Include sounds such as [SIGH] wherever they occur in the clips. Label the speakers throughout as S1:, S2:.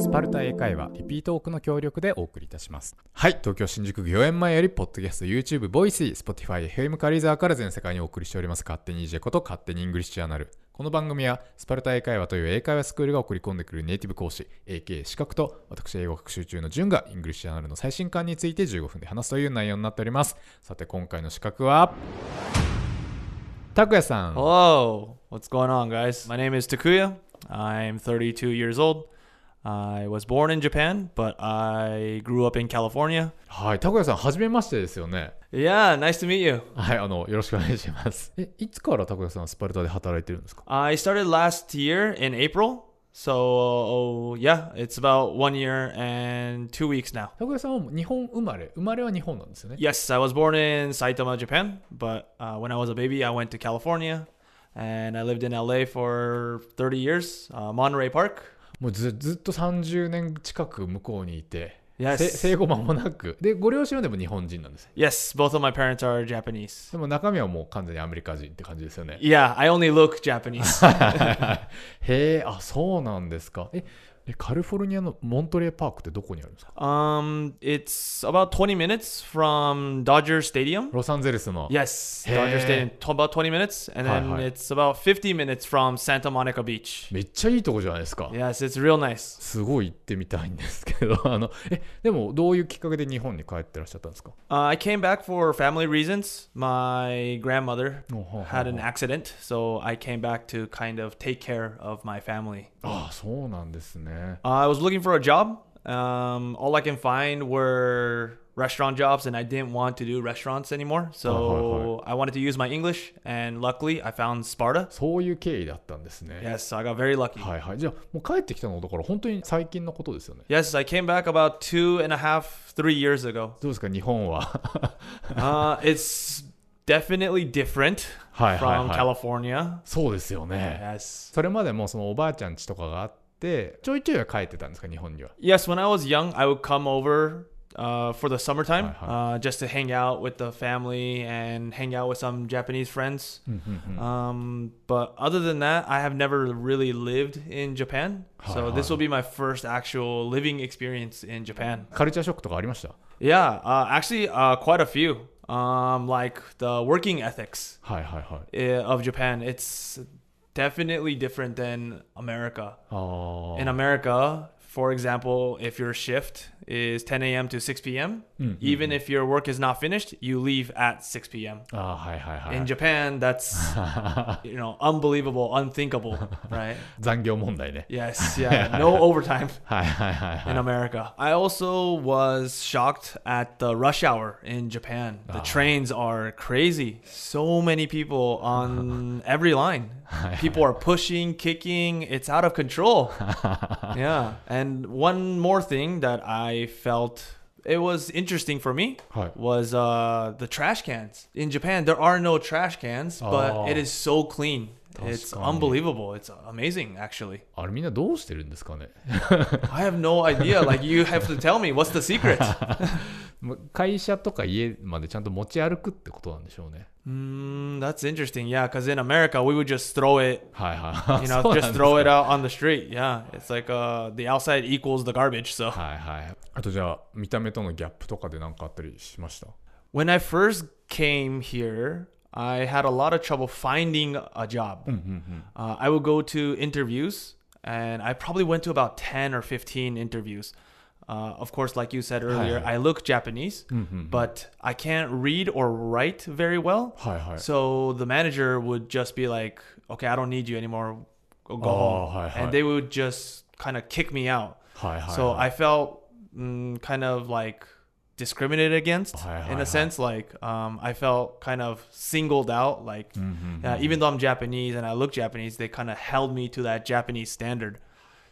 S1: スパルタ英会話リピートオークの協力でお送りいたしますはい東京新宿御苑前よりポッドキャスト YouTube Voicy Spotify FM カリーザーから全世界にお送りしております勝手に EJ こと勝手にイングリッシュジャーナルこの番組はスパルタ英会話という英会話スクールが送り込んでくるネイティブ講師 AK 資格と私英語学習中の順がイングリッシュジャーナルの最新刊について15分で話すという内容になっておりますさて今回の資格は拓也さん
S2: Hello, what's going on, guys? My name is Takuya. I'm 32 years old. I was born in Japan, but I grew up in California.
S1: はい拓也さんはじめましてですよね
S2: Yeah, nice to meet you.
S1: はい、あの、よろしくお願いします。え、いつから拓也さんはスパルタで働いてるんですか
S2: I started last year in April. So, yeah, it's about one year and two weeks now.
S1: 拓也さんは日本生まれ、生まれは日本なんですよね。
S2: Yes, I was born in Saitama, Japan, but uh, when I was a baby, I went to California and I lived in LA for 30 years, uh, Monterey Park.
S1: もうずずっと30年近く向こうにいて、
S2: Yes.
S1: せ生後間もなく。で、ご両親はでも日本人なんです。
S2: Yes, both of my parents are Japanese.
S1: でも中身はもう完全にアメリカ人って感じですよね。
S2: Yeah, I only look Japanese. [LAUGHS]
S1: へえ、あ、そうなんですか。え、えカリフォルニアのモントレーパークってどこにあるんですか
S2: um, it's about 20 minutes from Dodger Stadium.
S1: ロサンゼルスの。
S2: Yes. Dodger Stadium, about 20 minutes, and then
S1: hi.
S2: it's about 50 minutes from Santa Monica Beach.
S1: めっちゃいいとこじゃないですか。
S2: Yes, it's real nice.
S1: すごい行ってみたいんですけど、あの、え、でもどういうきっかけで日本に帰ってらっしゃったんですか
S2: Uh, I came back for family reasons. My grandmother
S1: Oh,
S2: had an accident, so I came back to kind of take care of my family.
S1: ああ、そうなんですね。
S2: Uh, I was looking for a job. Um, all I can find were restaurant jobs, and I didn't want to do restaurants anymore. So I wanted to use my English, and luckily I found Sparta.
S1: そういう経緯だったんですね。
S2: Yes, so I got very lucky.
S1: はいはい。じゃあ、もう帰ってきたのだから本当に最近のことですよね。
S2: Yes, I came back about two and a half, three years ago. [LAUGHS]
S1: どうですか、日本は。
S2: Uh, it's definitely different
S1: はいはい
S2: from
S1: はい。
S2: California.
S1: そうですよね。
S2: Yes.
S1: それまでもそのおばあちゃん家とかがあって、 ちょいちょいは帰ってたんですか、日本には。
S2: Yes, when I was young, I would come over uh, for the summertime
S1: Hi, hi.
S2: uh, just to hang out with the family and hang out with some Japanese friends. Um, but other than that, I have never really lived in Japan. So
S1: Hi,
S2: this
S1: hi.
S2: will be my first actual living experience in Japan.
S1: カルチャーショックとかありました
S2: Yeah, uh, actually, uh, quite a few. Um, like the working ethics
S1: はいはいはい。
S2: uh, of Japan, it's definitely different than America.
S1: ああ。
S2: In America, for example, if your shift is 10 a.m. to 6 p.m., even if your work is not finished, you leave at 6 p.m.
S1: ああ、はいはいはい。
S2: In Japan, that's [LAUGHS] you know unbelievable, unthinkable, right? [LAUGHS]
S1: 残業問題ね。
S2: Yes, yeah, [LAUGHS] no overtime
S1: はいはいはいはい
S2: in。America. I also was shocked at the rush hour in Japan. The trains are crazy. So many people on every line. People are pushing, kicking. It's out of control. yeah. And one more thing that I felt it was interesting for me
S1: Hi.
S2: was uh, the trash cans. In Japan, there are no trash cans, but
S1: Oh.
S2: it is so clean. It's
S1: 確かに。
S2: unbelievable. It's amazing, actually.
S1: あれみんなどうしてるんですかね [LAUGHS]
S2: I have no idea. Like you have to tell me what's the secret. [LAUGHS]
S1: もう会社とか家までちゃんと持ち歩くってことなんでしょうね。
S2: mm, that's interesting. Yeah, because in America we would just throw it.
S1: はいはい。
S2: You
S1: そ [LAUGHS]
S2: know,
S1: うなんで
S2: just
S1: すか
S2: throw it out on the street. Yeah, it's like uh, the outside equals the garbage. So
S1: はいはい。あとじゃあ、見た目とのギャップとかで何かあったりしました
S2: when I first came here, I had a lot of trouble finding a job. Uh, I would go to interviews, and I probably went to about ten or fifteen interviews. Uh, of course, like you said earlier, I look Japanese, but I can't read or write very well. So the manager would just be like, okay, I don't need you anymore. Go home. And they would just kind of kick me out. So I felt mm, kind of like discriminated against in a sense like um, i felt kind of singled out like uh, even though i'm japanese and i look japanese they kind of held me to that japanese standard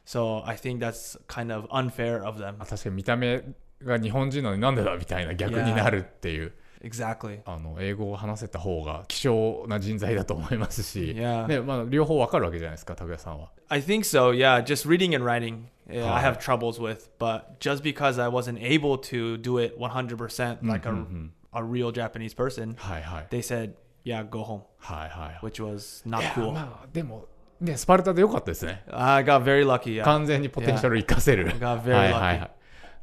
S2: So I think that's kind of unfair of them.
S1: あ確かに見た目が日本人なのになんでだみたいな逆になるっていう。
S2: Exactly.
S1: あの英語を話せた方が希少な人材だと思いますし.ねまあ、両方わかるわけじゃないですか拓也さんは
S2: I think so. Yeah, just reading and writing. I have troubles with, but just because I wasn't able to do it 100% like a, a real Japanese person,
S1: はいはい
S2: they said, "Yeah, go home,"
S1: はいはい
S2: which was not cool.
S1: まあでもねスパルタでよかったですね
S2: I got very lucky. Yeah.
S1: 完全にポテンシャル生かせる
S2: got very
S1: はい
S2: lucky.
S1: はいはい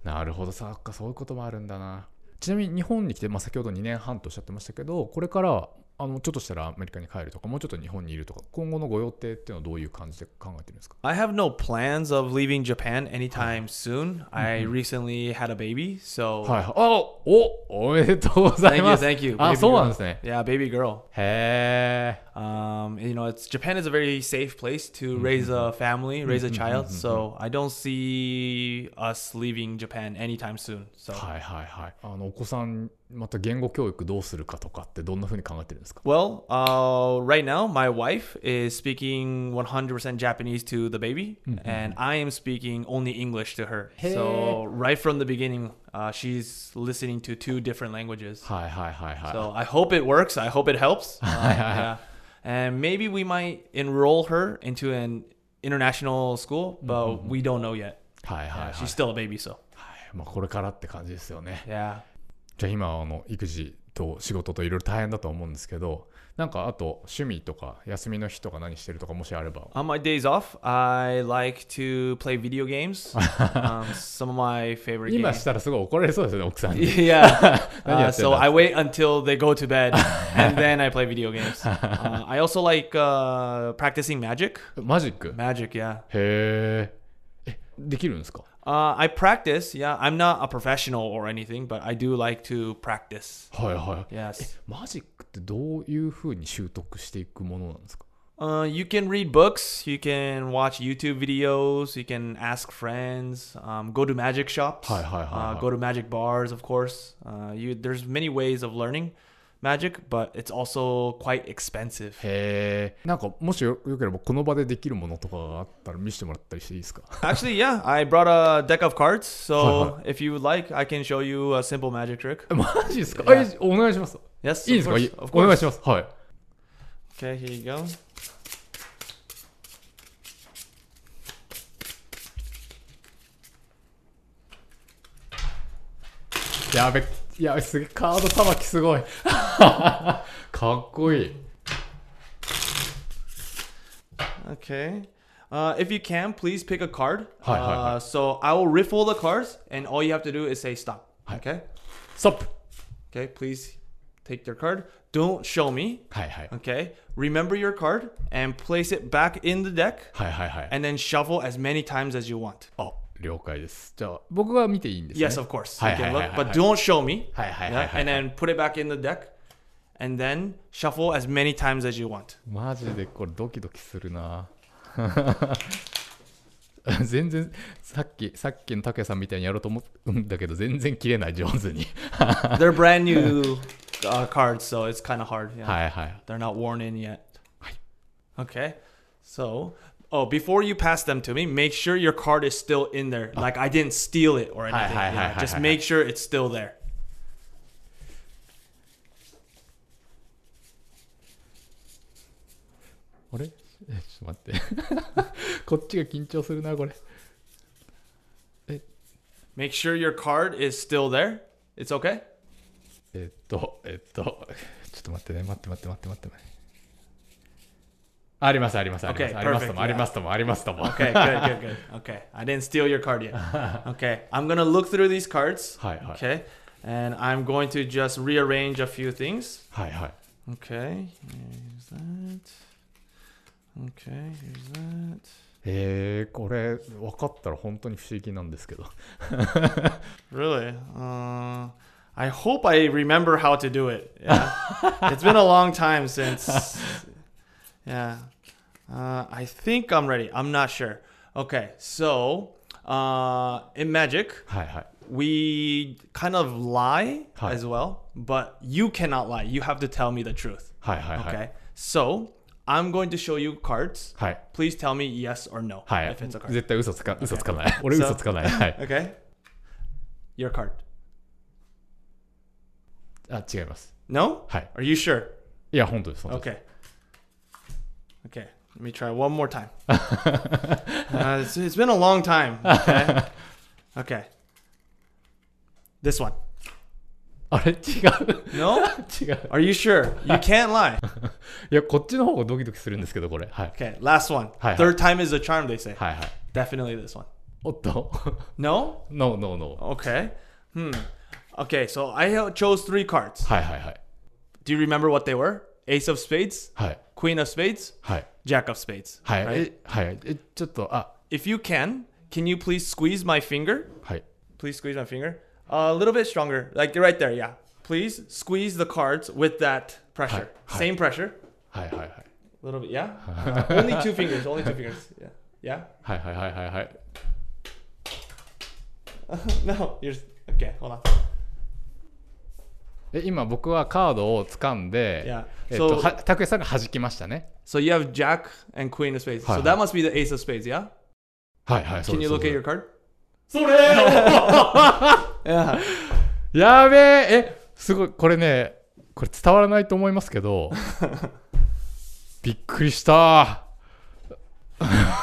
S1: なるほどさっかそういうこともあるんだなちなみに日本に来て、まあ、先ほど2年半とおっしゃってましたけどこれからあのちょっとしたらアメリカに帰るとかもうちょっと日本にいるとか今後のご予定っていうのはどういう感じで考えてるんですか
S2: I have no plans of leaving Japan anytime soon. I recently had a baby, so
S1: はいはいあおおめでとうござい
S2: thank you,
S1: ます
S2: thank you.
S1: あ
S2: baby
S1: そうなん.ですね
S2: Yeah, baby girl.
S1: へえ
S2: Um, you know, it's Japan is a very safe place to raise a family, raise a child. So I don't see us leaving Japan anytime soon. So
S1: はいはいはいあのお子さんまた言語教育どうするかとかってどんなふうに考えてるんですか
S2: Well, uh, right now, my wife is speaking 100% Japanese to the baby, and I am speaking only English to her. So, right from the beginning, uh, she's listening to two different languages.
S1: はいはいはいはい
S2: So, I hope it works. I hope it helps. [LAUGHS] Uh, yeah. And maybe we might enroll her into an international school, but we don't know yet.
S1: はいはいは
S2: Uh,
S1: い
S2: she's still a baby, so
S1: まあこれからって感じですよね
S2: yeah.
S1: じゃあ今あの育児と仕事といろいろ大変だと思うんですけどなんかあと趣味とか休みの日とか何してるとかもしあれば
S2: On my days off, I like to play video games. um, some of my favorite
S1: 今
S2: games.
S1: したらすごい怒られそうですよね奥さんに
S2: Yeah.
S1: Yeah,
S2: Uh, so I wait until they go to bed and then I play video games. Uh, I also like uh, practicing magic.
S1: マジック
S2: Magic, yeah.
S1: へええ できるんですか
S2: Uh, I practice, yeah. I'm not a professional or anything, but I do like to practice.
S1: はいはい
S2: Yes.
S1: マジックってどういうふうに習得していくものなんですか
S2: Uh, you can read books, you can watch YouTube videos, you can ask friends, um, go to magic shops,
S1: Hi, hi, hi,
S2: uh,
S1: hi.
S2: go to magic bars, of course. Uh, you, there's many ways of learning magic, but it's also quite expensive.
S1: へえなんかもしよよければこの場でできるものとかがあったら見せてもらったりしていいですか
S2: Actually, yeah, I brought a deck of cards, so
S1: Hi,
S2: if you would like, I can show you a simple magic trick. [LAUGHS]
S1: マジですか、
S2: Yeah.
S1: えお願いします
S2: Yes,
S1: いいです
S2: of
S1: か
S2: course,
S1: い
S2: of
S1: お願い
S2: course.
S1: しますはい
S2: Okay, here you go.
S1: や べやべすげえカードさばきすごい[LAUGHS] かっこいい
S2: Okay. Uh, if you can, please pick a card.
S1: Hi, hi, hi.
S2: Uh, so I will riffle the cards, and all you have to do is say stop. Okay.
S1: ストップ
S2: Okay. Please take their card. Don't show me.
S1: はいはい
S2: Okay. Remember your card and place it back in the deck,
S1: はいはいはい
S2: and then shuffle as many times as you want.
S1: あ 了解ですじゃあ僕が見ていいんですね
S2: Yes, of course. You can look, but don't show me.
S1: はいはいはいはい
S2: and then put it back in the deck, and then shuffle as many times as you want.
S1: マジでこれドキドキするな全然さっきさっきの拓也さんみたいにやろうと思うんだけど全然切れない上手に
S2: They're brand new uh, cards, so it's kind of hard. Yeah.
S1: はいはい
S2: They're not worn in yet. Okay. So, oh, before you pass them to me, make sure your card is still in there. Like I didn't steal it or anything.
S1: hi, hi,
S2: Yeah,
S1: hi,
S2: Just
S1: hi,
S2: make sure it's still there.
S1: あれえちょっ[LAUGHS] と待ってこっちが緊張するなこれ [LAUGHS]
S2: Make sure your card is still there. It's okay.
S1: えっとえっとちょっと待ってね待って待って待って待って [LAUGHS] ありますありますあります
S2: Okay,
S1: ありますと
S2: perfect,
S1: もありますともありますとも
S2: Okay, good, good, good. Okay, I didn't steal your card yet. [LAUGHS] Okay, I'm gonna look through these cards.
S1: はいはい
S2: Okay, and I'm going to just rearrange a few things.
S1: はいはい
S2: Okay, here's that. Okay, here's that.
S1: えー、これ分かったら本当に不思議なんですけど [LAUGHS]
S2: Really? Uh, I hope I remember how to do it. Yeah. [LAUGHS] it's been a long time since. Yeah. Uh, I think I'm ready. I'm not sure. Okay, so uh, in Magic,
S1: はいはい
S2: we kind of lie
S1: Hi.
S2: as well, but you cannot lie. You have to tell me the truth.
S1: はいはいはい
S2: Okay, so I'm going to show you cards.
S1: はい
S2: Please tell me yes or no
S1: はい
S2: if it's a card.
S1: 絶対嘘つか嘘つかない俺
S2: So-
S1: 嘘つかないはい
S2: Okay, your card.
S1: あ違います
S2: No?
S1: はい
S2: Are you sure?
S1: いや本当です本当です
S2: Okay. Okay, let me try one more time. [LAUGHS] uh, it's, it's been a long time. Okay. [LAUGHS] okay. This one. [LAUGHS]
S1: あれ違う
S2: No?
S1: 違う
S2: Are you sure? You can't lie.
S1: いやこっちの方がドキドキするんですけどこれはい
S2: Okay, last one. Third time is a charm, they say. Definitely this one.
S1: おっと
S2: No?
S1: No no no
S2: Okay. Hmm. Okay, so I chose three cards. Do you remember what they were? Ace of spades,
S1: はい
S2: Queen of spades,
S1: はい
S2: Jack of spades.
S1: はい、
S2: right?
S1: えはいえちょっとあ
S2: If you can, can you please squeeze my finger?
S1: はい
S2: Please squeeze my finger. a little bit stronger. Like right there, yeah. Please squeeze the cards with that pressure.
S1: Hi, hi.
S2: Same pressure.
S1: はいはいはい
S2: A little bit, yeah? Uh, [LAUGHS] only two fingers, only two fingers. Yeah. Yeah?
S1: はいはいはいはいはい [LAUGHS]
S2: no, you're. Okay, hold on.
S1: え今僕はカードを掴んで、
S2: Yeah.
S1: えっと
S2: So,
S1: は拓也さんが弾きましたね
S2: so you have Jack and Queen of spades.
S1: Hi,
S2: so
S1: hi.
S2: that must be the Ace of spades, yeah?
S1: はいはいそう
S2: Can
S1: で
S2: you
S1: す
S2: look
S1: そう
S2: at
S1: で
S2: your card?
S1: それ
S2: Yeah.
S1: やべええすごいこれねこれ伝わらないと思いますけどびっくりした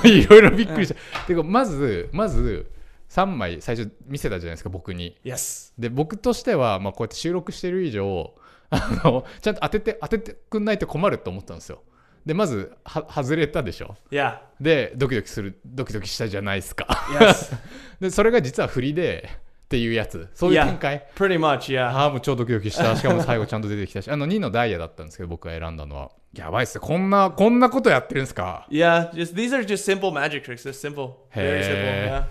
S1: いろいろびっくりしたてかまずまず3枚最初見せたじゃないですか僕に
S2: Yes.
S1: で僕としては、まあ、こうやって収録してる以上あのちゃんと当てて当ててくんないと困ると思ったんですよでまずは外れたでしょ
S2: Yeah.
S1: でドキドキするドキドキしたじゃないですか
S2: Yes. [LAUGHS]
S1: でそれが実は振りでっていうやつそういう
S2: Yeah.
S1: 展開
S2: Pretty much, yeah.
S1: ああもう超ドキドキしたしかも最後ちゃんと出てきたしあの2のダイヤだったんですけど僕が選んだのはやばいっすねこんなこんなことやってるんですか
S2: ？Yeah, just these are just simple magic tricks. They're simple. Very simple. Yeah.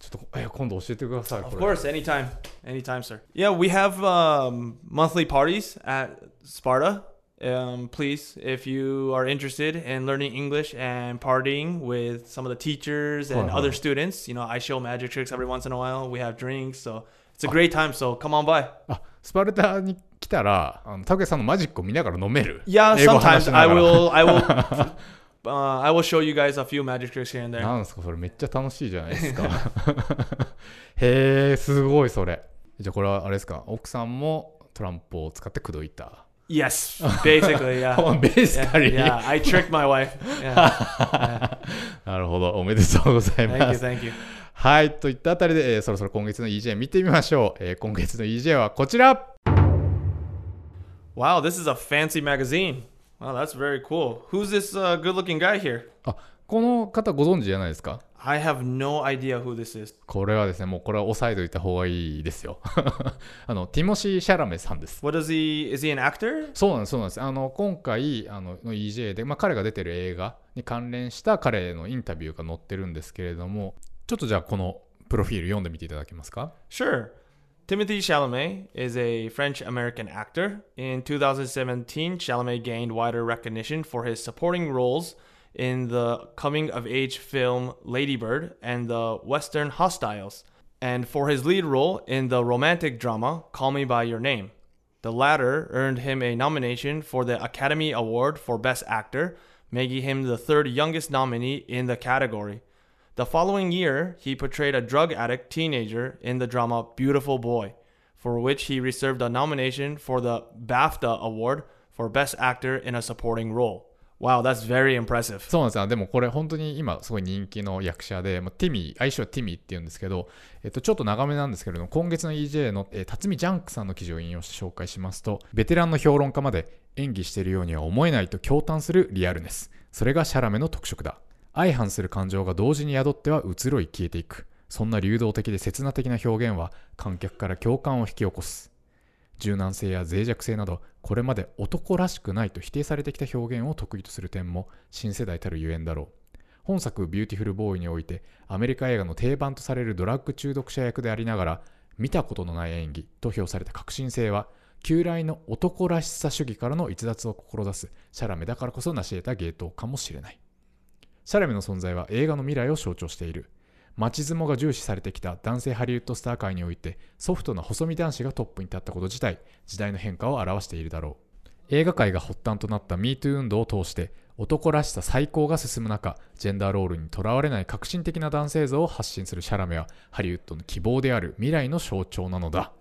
S1: ちょっとえ今度教えてください
S2: Of
S1: これ
S2: course, anytime. Anytime, sir. Yeah, we have um, monthly parties at Sparta. Um, please, if you are interested in learning English and partying with some of the teachers and
S1: Huh,
S2: other
S1: huh.
S2: students, you know, I show magic tricks every once in a while. We have drinks, so it's a great time. So come on by.
S1: あスパルタに来たらあの拓也さんのマジックを見ながら飲める
S2: Yeah,
S1: 英語話
S2: sometimes
S1: しな
S2: I
S1: がら
S2: will. I will. [LAUGHS] Uh, I will show you guys a few magic tricks here and there.
S1: なんですかそれめっちゃ楽しいじゃないですかへえすごいそれじゃあこれはあれですか奥さんもトランプを使って口説いた
S2: Yes, basically, yeah.
S1: ベース
S2: Yeah, yeah, I tricked my wife. Yeah.
S1: なるほどおめでとうござい
S2: Thank
S1: ま
S2: you,
S1: す
S2: thank you.
S1: はいといったあたりで、えーそろそろ今月の EJ 見てみましょう、えー今月の EJ はこちら
S2: Wow, this is a fancy magazine. Wow, that's very cool. Who's this uh, good-looking guy here?
S1: あこの方ご存知じゃないですか
S2: ？I have no idea who this is.
S1: これはですねもうこれは押さえておいた方がいいですよ [LAUGHS] あのティモシー・シャラメさんです
S2: What does he? Is he an actor?
S1: そうなんですそうなんですあの今回あのの EJ で、まあ、彼が出てる映画に関連した彼のインタビューが載ってるんですけれどもちょっとじゃあこのプロフィール読んでみていただけますか
S2: ？Sure. Timothy Chalamet is a French American actor. In 2017, Chalamet gained wider recognition for his supporting roles in the coming of age film Lady Bird and the Western Hostiles, and for his lead role in the romantic drama Call Me By Your Name. The latter earned him a nomination for the Academy Award for Best Actor, making him the third youngest nominee in the category. The following year, he portrayed a drug addict teenager in the drama Beautiful Boy, for which he received a nomination for the BAFTA Award for Best Actor in a Supporting Role. Wow, that's very impressive.
S1: そうなんですよでもこれ本当に今すごい人気の役者で、まあ、ティミー愛称はティミーっていうんですけど、えっと、ちょっと長めなんですけれども今月の EJ の、えー辰巳ジャンクさんの記事を引用して紹介しますとベテランの評論家まで演技しているようには思えないと驚嘆するリアルネスそれがシャラメの特色だ相反する感情が同時に宿っては移ろい消えていく。そんな流動的で刹那的な表現は観客から共感を引き起こす。柔軟性や脆弱性などこれまで男らしくないと否定されてきた表現を得意とする点も新世代たるゆえんだろう。本作「ビューティフル・ボーイ」においてアメリカ映画の定番とされるドラッグ中毒者役でありながら見たことのない演技と評された革新性は旧来の男らしさ主義からの逸脱を志すシャラメだからこそ成し得た芸当かもしれない。シャラメの存在は映画の未来を象徴している。街相撲が重視されてきた男性ハリウッドスター界においてソフトな細身男子がトップに立ったこと自体時代の変化を表しているだろう。映画界が発端となった MeToo 運動を通して男らしさ再考が進む中ジェンダーロールにとらわれない革新的な男性像を発信するシャラメはハリウッドの希望である未来の象徴なのだ。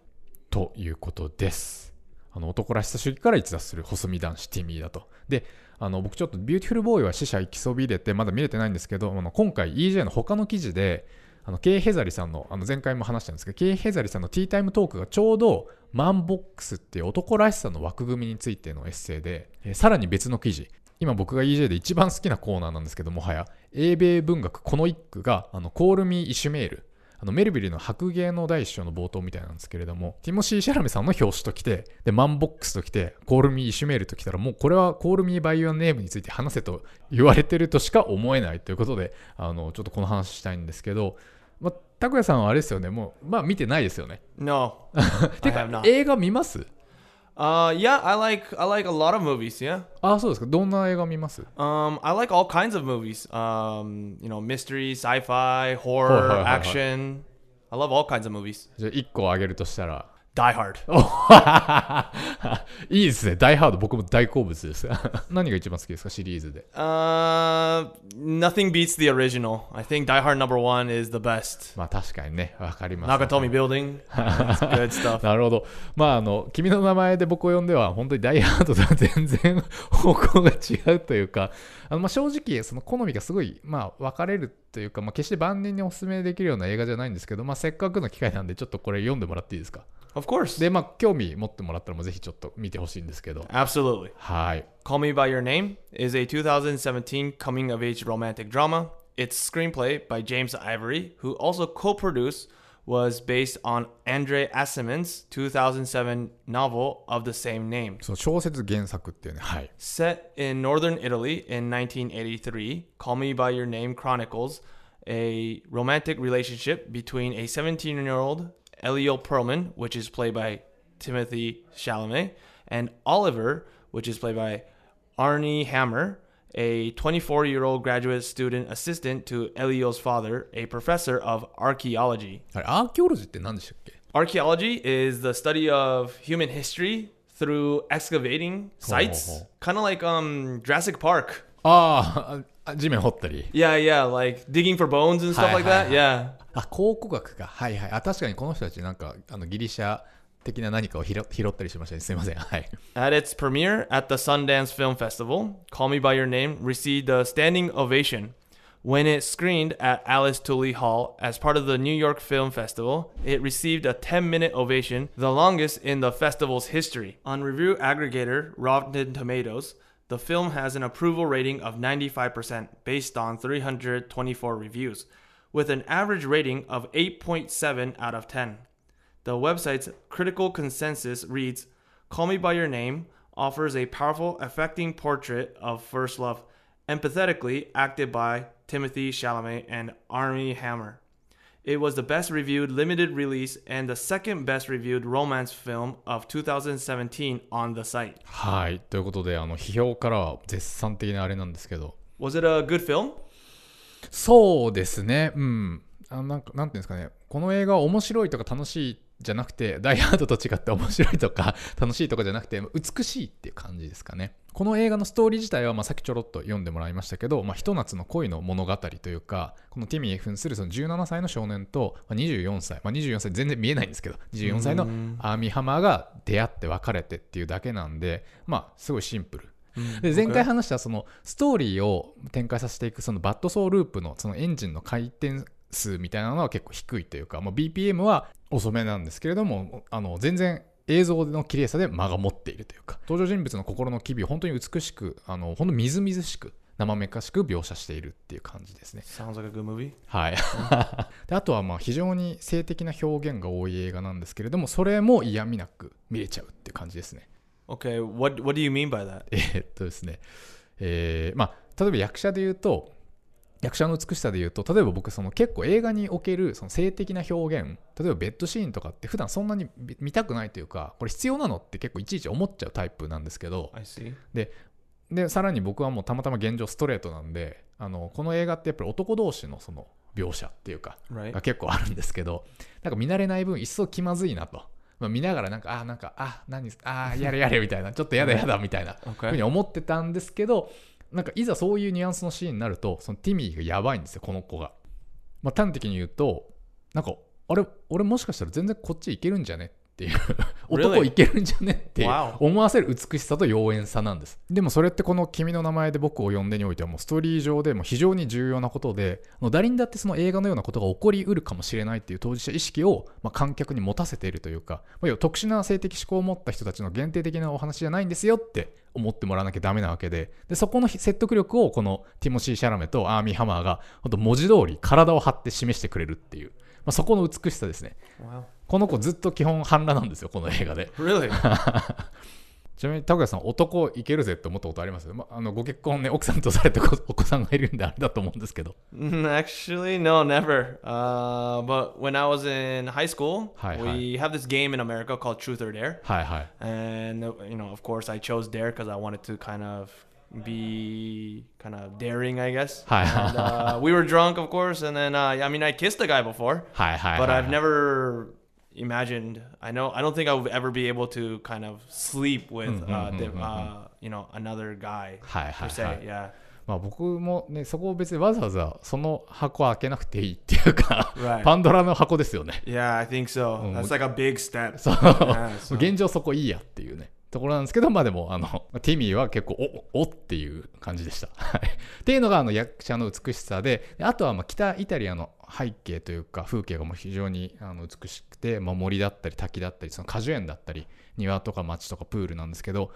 S1: ということです。あの男らしさ主義から逸脱する細身男子ティミーだと。で、あの僕ちょっとビューティフルボーイは死者行きそびれてまだ見れてないんですけど、あの今回 EJ の他の記事で、あのケイ・ヘザリさんのあの前回も話したんですけど、ケイ・ヘザリさんのティータイムトークがちょうど Man Box っていう男らしさの枠組みについてのエッセイで、えーさらに別の記事、今僕が EJ で一番好きなコーナーなんですけどもはや英米文学この一句があの Call me Ishmael あのメルヴィルの白鯨の第一章の冒頭みたいなんですけれどもティモシー・シャラメさんの表紙ときてで Man Box ときて Call me Ishmael ときたらもうこれは Call Me by Your Name について話せと言われてるとしか思えないということであのちょっとこの話したいんですけど、まあ、拓也さんはあれですよね。もうまあ見てないですよね。
S2: No. [LAUGHS]
S1: 映画見ます？
S2: Uh, yeah, I like I like a lot of movies. Yeah.
S1: あそうですかどんな映画見ます
S2: Um, I like all kinds of movies. Um, you know, mystery, sci-fi,
S1: Hi,
S2: horror,
S1: hi, hi, hi.
S2: action. I love all kinds of movies.
S1: じゃあ1個挙げるとしたら
S2: Die Hard. [LAUGHS]
S1: いいですね。ダイハード、僕も大好物です。[LAUGHS] 何が一番好きですか、シリーズで。
S2: Uh, nothing beats the original. I think Die Hard number one is the best.
S1: まあ確かにね、わかります。
S2: Nakatomi Building. Good stuff. [LAUGHS]
S1: なるほど。まああの、君の名前で僕を呼んでは、本当にダイハードとは全然方向が違うというか、あのまあ正直、その好みがすごい、まあ分かれるというか、まあ決して万人にお勧めできるような映画じゃないんですけど、まあせっかくの機会なんで、ちょっとこれ読んでもらっていいですか
S2: ？Of course.
S1: で、まあ興味持ってもらったら、もうぜひちょっと見てほしいんですけど。
S2: Absolutely.
S1: はい。
S2: Call Me By Your Name is a 2017 coming of age romantic drama. Its screenplay by James Ivory, who also co produced, was based on Andre Asimon's 2007 novel of the same name.
S1: その小説原作っていうね、はい。
S2: Set in northern Italy in 1983, Call Me By Your Name chronicles a romantic relationship between a 17 year old Elio Perlman, which is played by Timothy Chalamet, and Oliver, which is played by Arnie Hammer, a 24 year old graduate student assistant to Elio's father, a professor of archaeology. Archaeology is the study of human history through excavating sites, kind of like um, Jurassic Park.
S1: ああ、地面掘ったり。
S2: Yeah, yeah, like digging for bones and stuff like that. Yeah.
S1: あ、考古学か。はいはい。あ、確かにこの人たちなんか、あのギリシャ的な何かを拾拾ったりしましたね。すいません。はい。
S2: At its premiere at the Sundance Film Festival, Call Me by Your Name received a standing ovation. When it screened at Alice Tully Hall as part of the New York Film Festival, it received a 10 minute ovation, the longest in the festival's history. On review aggregator Rotten Tomatoes, the film has an approval rating of 95% based on 324 reviews, with an average rating of 8.7 out of 10. The website's critical consensus reads Call Me By Your Name offers a powerful, affecting portrait of first love, empathetically acted by Timothy Chalamet and Armie Hammer. It was the best reviewed limited release and the second best reviewed romance film of 2017 on the site.
S1: はい。ということで、あの、批評からは絶賛的なあれなんですけど。
S2: Was it a good film?
S1: そうですね。うん。あなんか、なんていうんですかね。この映画は面白いとか楽しいじゃなくて、ダイハードと違って面白いとか楽しいとかじゃなくて、美しいっていう感じですかね。この映画のストーリー自体は、まあ、さっきちょろっと読んでもらいましたけど、まあ、ひと夏の恋の物語というか、このティミーに扮するその17歳の少年と、まあ、24歳、まあ、24歳全然見えないんですけど、24歳のアーミーハマーが出会って別れてっていうだけなんで、まあ、すごいシンプル。で前回話したそのストーリーを展開させていくそのバッドソーループのそのエンジンの回転数みたいなのは結構低いというか、まあ、BPM は遅めなんですけれどもあの全然映像の綺麗さで間が持っているというか登場人物の心の機微を本当に美しくあの本当みずみずしく生めかしく描写しているっていう感じですね。
S2: Sounds like a good movie.
S1: はい、[LAUGHS] であとはまあ非常に性的な表現が多い映画なんですけれどもそれも嫌味なく見れちゃうっていう感じですね。
S2: Okay, what what do you mean by that?
S1: えーっとですね、えーまあ、例えば役者で言うと、役者の美しさで言うと、例えば僕、その結構映画におけるその性的な表現、例えばベッドシーンとかって普段そんなに見見たくないというか、これ必要なのって結構いちいち思っちゃうタイプなんですけど、
S2: I see.
S1: で、さらに僕はもうたまたま現状ストレートなんで、あのこの映画ってやっぱり男同士のその描写っていうか.が結構あるんですけど、なんか見慣れない分一層気まずいなと。まあ、見ながらなんか、あ、なんか、あ、何、あ、やれやれみたいな、ちょっとやだやだみたいな [LAUGHS]. ふうに思ってたんですけど、なんかいざそういうニュアンスのシーンになると、そのティミーがやばいんですよ、この子が。まあ、端的に言うと、なんか、あれ、俺もしかしたら全然こっち行けるんじゃねっっていう? [LAUGHS] 男いけるんじゃねって.思わせる美しさと妖艶さなんです。でもそれってこの「君の名前で僕を呼んで」においてはもうストーリー上でも非常に重要なことで誰にだってその映画のようなことが起こりうるかもしれないっていう当事者意識を、まあ、観客に持たせているというか、まあ、要は特殊な性的思考を持った人たちの限定的なお話じゃないんですよって思ってもらわなきゃダメなわけで。でそこの説得力をこのティモシー・シャラメとアーミー・ハマーが本当文字通り体を張って示してくれるっていう、まあ、そこの美しさですね
S2: Wow.
S1: この子ずっと基本半裸なんですよこの映画で
S2: Really?
S1: ちなみに拓哉さん男いけるぜって思ったことあります、ま、あのご結婚ね奥さんとされてこお子さんがいるんであれだと思うんですけど
S2: Mm, Actually, no, never. Uh, but when I was in high school,
S1: Hi,
S2: we have this game in America called Truth or Dare.
S1: はいはい
S2: And, uh, you know, of course, I chose Dare because I wanted to kind of be kind of daring, I guess. And, uh, we were drunk, of course. And then, uh, I mean, I kissed a guy before,
S1: はいはいはい
S2: but
S1: はい
S2: I've never imagined, I know, I don't think I would ever be able to kind of sleep with,
S1: Mm,
S2: uh,
S1: mm,
S2: the,
S1: mm, mm,
S2: uh, you know, another guy
S1: はいは
S2: per
S1: い
S2: se.
S1: はい
S2: Yeah.
S1: まあ僕もねそこを別にわざわざその箱開けなくていいっていうか
S2: Right.
S1: パンドラの箱ですよね
S2: Yeah, I think so.
S1: Mm,
S2: That's like a big step.
S1: そう
S2: Yeah, so-
S1: 現状そこいいやっていうねところなんですけどまあでもあの [LAUGHS] ティミーは結構おおっていう感じでした。[LAUGHS] はい。っていうのがあの役者の美しさでであとはまあ北イタリアの背景というか風景がもう非常にあの美しくて、まあ、森だったり滝だったりその果樹園だったり庭とか町とかプールなんですけど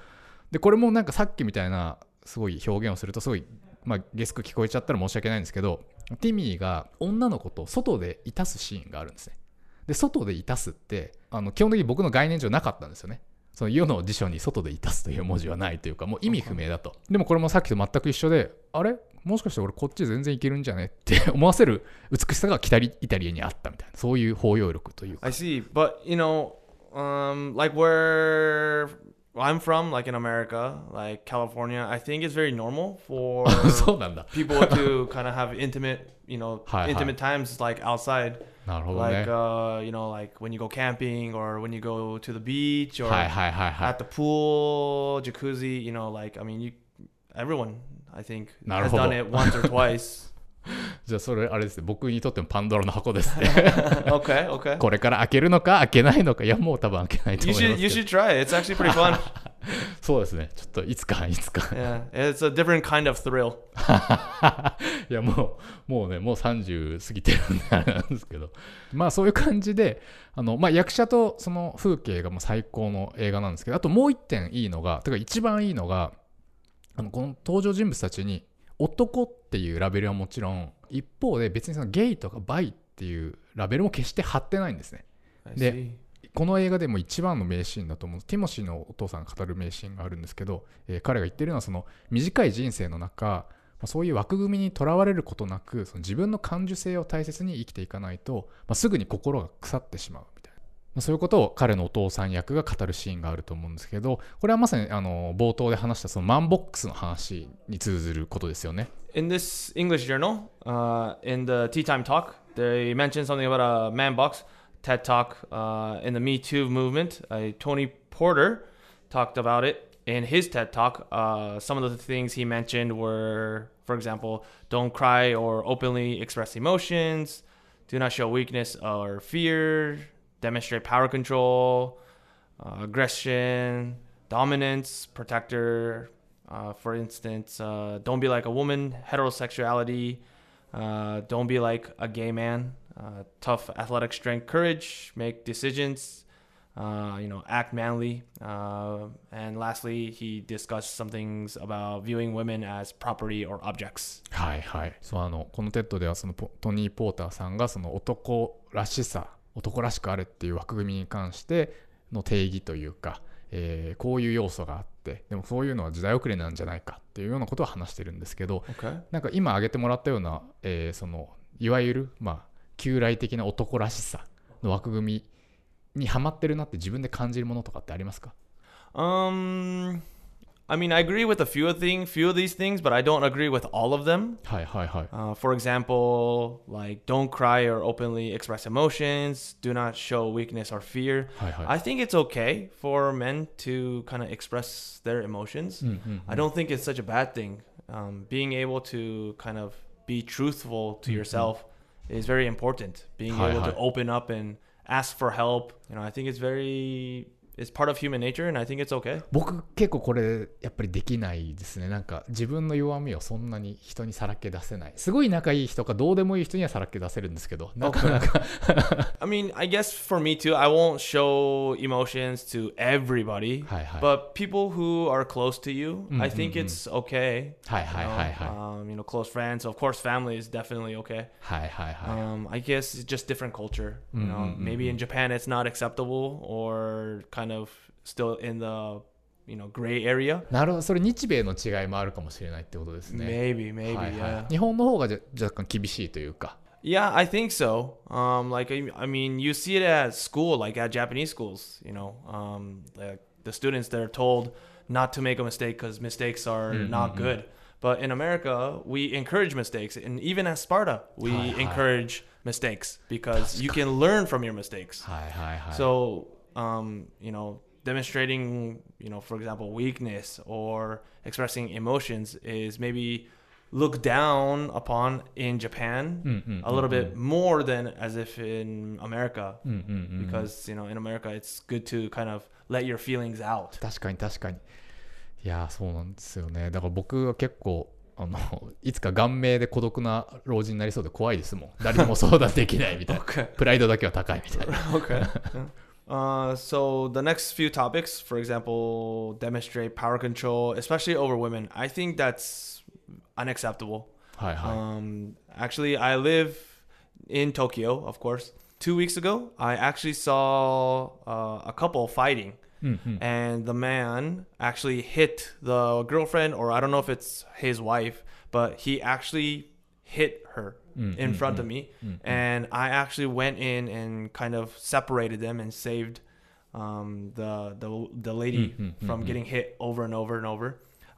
S1: でこれもなんかさっきみたいなすごい表現をするとすごい、まあ、ゲスク聞こえちゃったら申し訳ないんですけどティミーが女の子と外でいたすシーンがあるんですね。で外でいたすってあの基本的に僕の概念上なかったんですよね。その世の辞書に外でいたすという文字はないというかもう意味不明だとでもこれもさっきと全く一緒であれもしかして俺こっち全然いけるんじゃねって思わせる美しさが北イタリアにあったみたいなそういう包容力というか
S2: I see, but you know, um, like where I'm from, like in America, like California, I think it's very normal for
S1: そうなんだ
S2: people to kind of have intimate, you know,
S1: Hi, hi.
S2: intimate times like outside,
S1: なるほどね
S2: like uh, you know, like when you go camping or when you go to the beach or
S1: はいはいはいはい
S2: at the pool, jacuzzi. You know, like I mean, you, everyone, I think,
S1: なる
S2: has
S1: ほど。
S2: done it once or twice.
S1: じゃあそれあれですね僕にとってもパンドラの箱ですね
S2: okay, okay.
S1: これから開けるのか開けないのかいやもう多分開けないと
S2: You
S1: 思いま
S2: should
S1: す
S2: you
S1: けど
S2: should try it. It's actually pretty fun.
S1: そうですねちょっといつか [LAUGHS] いつか
S2: Yeah, it's a different kind of thrill. [LAUGHS]
S1: いやもうもうねもう30過ぎてるんであれなんですけどまあそういう感じであの、まあ、役者とその風景がもう最高の映画なんですけどあともう一点いいのがてか一番いいのがあのこの登場人物たちに男っていうラベルはもちろん一方で別にそのゲイとかバイっていうラベルも決して貼ってないんですねで.この映画でも一番の名シーンだと思う。ティモシーのお父さんが語る名シーンがあるんですけど、えー彼が言ってるのはその短い人生の中そういう枠組みにとらわれることなくその自分の感受性を大切に生きていかないと、まあ、すぐに心が腐ってしまうみたいな、まあ、そういうことを彼のお父さん役が語るシーンがあると思うんですけどこれはまさにあの冒頭で話したそのマンボックスの話に通ずることですよね。
S2: In this English journal, uh, in the tea time talk, they mentioned something about a man box. TED talk uh, in the Me Too movement. Uh, Tony Porter talked about it in his TED talk. Uh, some of the things he mentioned were, for example, don't cry or openly express emotions, do not show weakness or fear, demonstrate power control, uh, aggression, dominance, protector. Uh, for instance, uh, don't be like a woman, heterosexuality. Don't be like a gay man. Uh, tough athletic strength, courage, make decisions. Uh, you know, act manly. Uh, and lastly, he discussed some things about viewing women as property or objects.
S1: はいはい。そうあのこの TED ではそのトニー・ポーターさんがその男らしさ、男らしくあれっていう枠組みに関しての定義というか、えーこういう要素があって、でもそういうのは時代遅れなんじゃないかっていうようなことを話してるんですけど、
S2: Okay.
S1: なんか今挙げてもらったような、えーそのいわゆるまあ旧来的な男らしさの枠組みにはまってるなって自分で感じるものとかってありますか
S2: Um, I mean, I agree with a few of thing, few of these things, but I don't agree with all of them. Uh, for example, like don't cry or openly express emotions, do not show weakness or fear. I think it's okay for men to kind of express their emotions. I don't think it's such a bad thing. Um, being able to kind of be truthful to
S1: Mhm.
S2: yourself is very important. Being
S1: Hi,
S2: able
S1: hi.
S2: to open up and ask for help. You know, I think it's very it's part of human nature, and I think it's okay.
S1: 僕結構これやっぱりできないですねなんか自分の弱みをそんなに人にさらけ出せないすごい仲いい人かどうでもいい人にはさらけ出せるんですけどなかなか
S2: I mean, I guess for me too, I won't show emotions to everybody,
S1: はいはい
S2: but people who are close to you, I think
S1: mm,
S2: it's okay.
S1: はいはいはいはい
S2: Um, you know, close friends, of course, family is definitely okay.
S1: はいはいはい
S2: Um, I guess it's just different culture. You know,
S1: Mm, mm,
S2: maybe in Japan it's not acceptable or kind of still in the you know gray area.
S1: なるほどそれ日米の違いもあるかもしれないってことですね
S2: Maybe, maybe,
S1: はいはい
S2: yeah.
S1: 日本の方がじゃ若干厳しいというか
S2: Yeah, I think so. Um, like I, I mean, you see it at school, like at Japanese schools. You know, um, like the students that are told not to make a mistake because mistakes are not good. But in America, we encourage mistakes, and even at Sparta, we
S1: Hi, hi.
S2: encourage mistakes because you can learn from your mistakes.
S1: はいはいはい
S2: So, um, you know, demonstrating, you know, for example, weakness or expressing emotions is maybe looked down upon in Japan a little bit more than as if in America
S1: うんうんうん
S2: because, you know, in America it's good to kind of let your feelings out.
S1: 確かに確かにいやーそうなんですよねだから僕は結構あのいつか顔面で孤独な老人になりそうで怖いですもん誰にも相談できないみたいな
S2: Okay. [LAUGHS]
S1: プ[LAUGHS] ライドだけは高いみたいな
S2: okay. [LAUGHS] Uh, so the next few topics, for example, demonstrate power control, especially over women. I think that's unacceptable.
S1: Hi, hi.
S2: Um, actually, I live in Tokyo, of course. Two weeks ago, I actually saw uh, a couple fighting,
S1: mm-hmm.
S2: and the man actually hit the girlfriend, or I don't know if it's his wife, but he actually hit her mm, in mm, front of mm. me, and I actually went in and kind of separated them and saved um, the the the lady from getting hit over and over and over.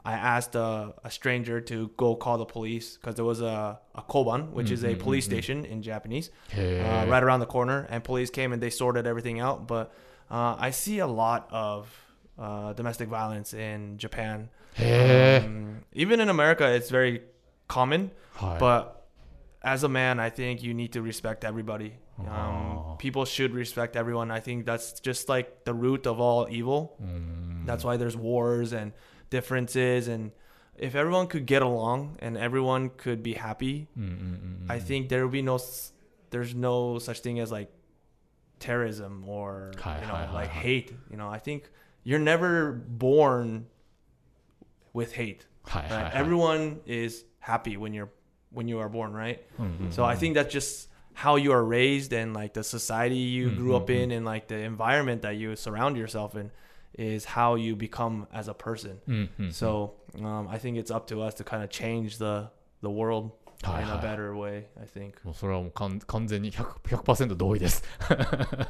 S2: I asked a, a stranger to go call the police because there was a, a koban, which is a police station in Japanese,
S1: へ
S2: uh, right around the corner, and police came and they sorted everything out. But uh, I see a lot of uh, domestic violence in Japan. Um, even in America, it's very common, but as a man, I think you need to respect everybody. Um. People should respect everyone. I think that's just like the root of all evil.
S1: Mm.
S2: That's why there's wars and differences. And if everyone could get along and everyone could be happy,
S1: Mm-mm-mm-mm.
S2: I think there would be no, there's no such thing as like terrorism or
S1: hi,
S2: you know
S1: hi,
S2: like
S1: hi,
S2: hate. You know, I think you're never born with hate. Right? Everyone is happy when you're when you are born, right?
S1: うんうん
S2: So I think that's just how you are raised and like the society you grew up in and like the environment that you surround yourself in is how you become as a person.
S1: うんうん
S2: So um, I think it's up to us to kind of change the the world
S1: Hi,
S2: in a
S1: hi.
S2: better way. I think.
S1: もうそれはもう完完全に 100%, 100同意です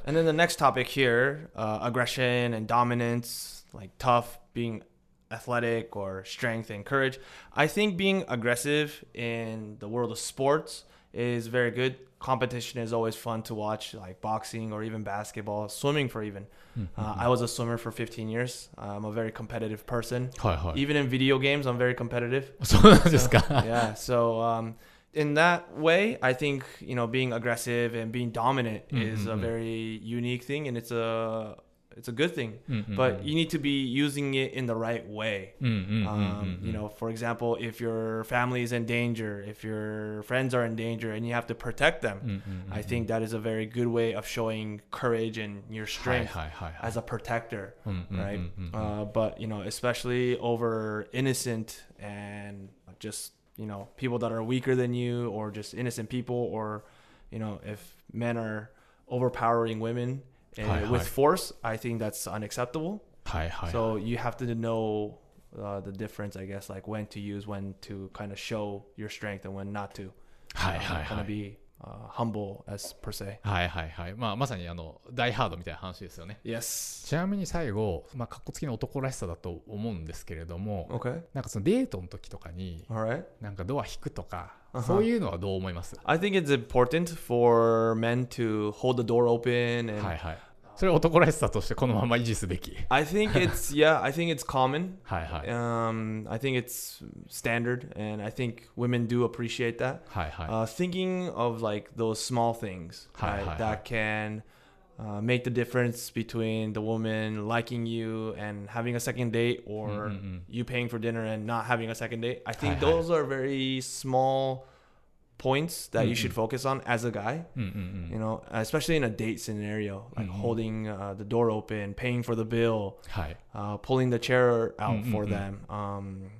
S2: And then the next topic here, uh, aggression and dominance, like tough, being athletic or strength and courage. I think being aggressive in the world of sports is very good. Competition is always fun to watch, like boxing or even basketball, swimming for even. Mm-hmm. Uh, I was a swimmer for 15 years. I'm a very competitive person. Even in video games, I'm very competitive. [LAUGHS]
S1: so,
S2: yeah. So um, in that way, I think you know being aggressive and being dominant mm-hmm. is a very unique thing, and it's a it's a good thing mm-hmm. but you need to be using it in the right way.
S1: Mm-hmm. mm-hmm.
S2: um, you know for example if your family is in danger if your friends are in danger and you have to protect them mm-hmm. Mm-hmm. i think that is a very good way of showing courage and your strength
S1: hi, hi, hi,
S2: as a protector right? Uh, but you know especially over innocent and just you know people that are weaker than you or just innocent people or you know if men are overpowering women uh,
S1: Hi,
S2: with
S1: hi.
S2: force, I think that's unacceptable.
S1: はいはい
S2: So you have to know uh, the difference, I guess, like when to use, when to kind of show your strength, and when not to.
S1: はいはい
S2: kind
S1: は
S2: of
S1: い
S2: be uh, humble as per se.
S1: はいはいはいまあまさにあのダイハードみたいな話ですよね
S2: Yes.
S1: ちなみに最後まあかっこつきの男らしさだと思うんですけれども
S2: Okay.
S1: なんかそのデートの時とかに
S2: All right.
S1: なんかドア引くとか
S2: Uh-huh.
S1: そういうのはどう思います
S2: I think it's important for men to hold the door open, and
S1: はいはいそれは男らしさとしてこのまま維持すべき
S2: I think it's [LAUGHS] yeah, I think it's common.
S1: はいはい
S2: Um, I think it's standard, and I think women do appreciate that.
S1: はいはい
S2: Uh, thinking of like those small things
S1: Hi,
S2: right,
S1: hi,
S2: that can uh, make the difference between the woman liking you and having a second date or
S1: mm-hmm.
S2: you paying for dinner and not having a second date. I think those are very small points that mm-hmm. you should focus on as a guy.
S1: Mm-hmm.
S2: You know, especially in a date scenario, like holding uh, the door open, paying for the bill, uh, pulling the chair out for them, um,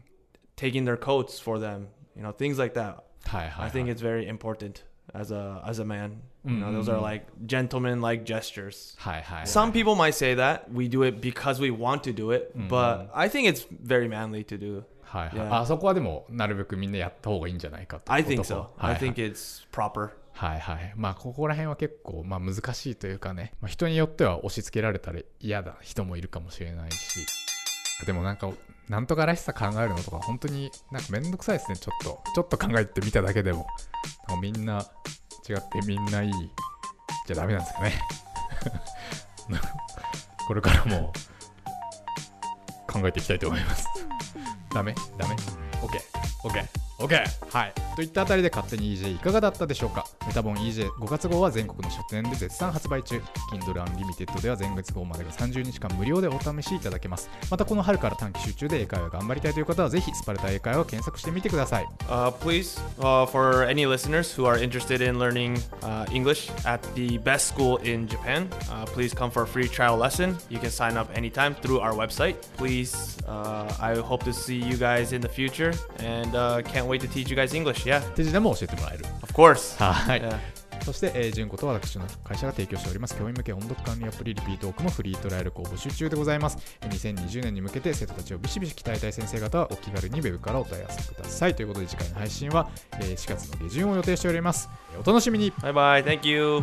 S2: taking their coats for them, you know, things like that.
S1: Hi-hi.
S2: I think it's very important. As a as a man. You know, those are like gentleman like gestures.
S1: はいはいはい。
S2: Some people might say that we do it because we want to do it, but I think it's very manly to do.
S1: はいはい。
S2: Yeah.
S1: あそこはでも、なるべくみんなやった方がいいんじゃないかと
S2: I think so.
S1: はい
S2: I
S1: はい
S2: think it's proper.
S1: はいはい。まあ、ここら辺は結構、まあ、難しいというかね、まあ、人によっては押し付けられたら嫌だ人もいるかもしれないし、でもなんか、なんとからしさ考えるのとか、本当になんかめんどくさいですね、ちょっと。ちょっと考えてみただけでも。なんかみんな違ってみんないいじゃダメなんですかね。[LAUGHS] これからも考えていきたいと思います。ダメ？ダメ ?OK。OK。OK! はい。といったあたりで勝手に EJ いかがだったでしょうかメタボン EJ5 月号は全国の書店で絶賛発売中。Kindle Unlimited では前月号までが30日間無料でお試しいただけます。またこの春から短期集中で英会話頑張りたいという方はぜひスパルタ英会話を検索してみてください。
S2: Uh, please, uh, for any listeners who are interested in learning uh, English at the best school in Japan, uh, please come for a free trial lesson. You can sign up anytime through our website. Please, uh, I hope to see you guys in the future and uh, can't wait to teach you guys English. Yeah,
S1: 手品も教えてもらえる。
S2: of course.
S1: はい。
S2: Yeah.
S1: そして、えー、純子と私の会社が提供しております教員向け音読管理アプリリピートークのフリートライアル校募集中でございます。えー2020年に向けて生徒たちをビシビシ鍛えたい先生方はお気軽にウェブからお問い合わせください。ということで次回の配信は、えー4月の下旬を予定しております。えーお楽しみに
S2: Bye bye. Thank you.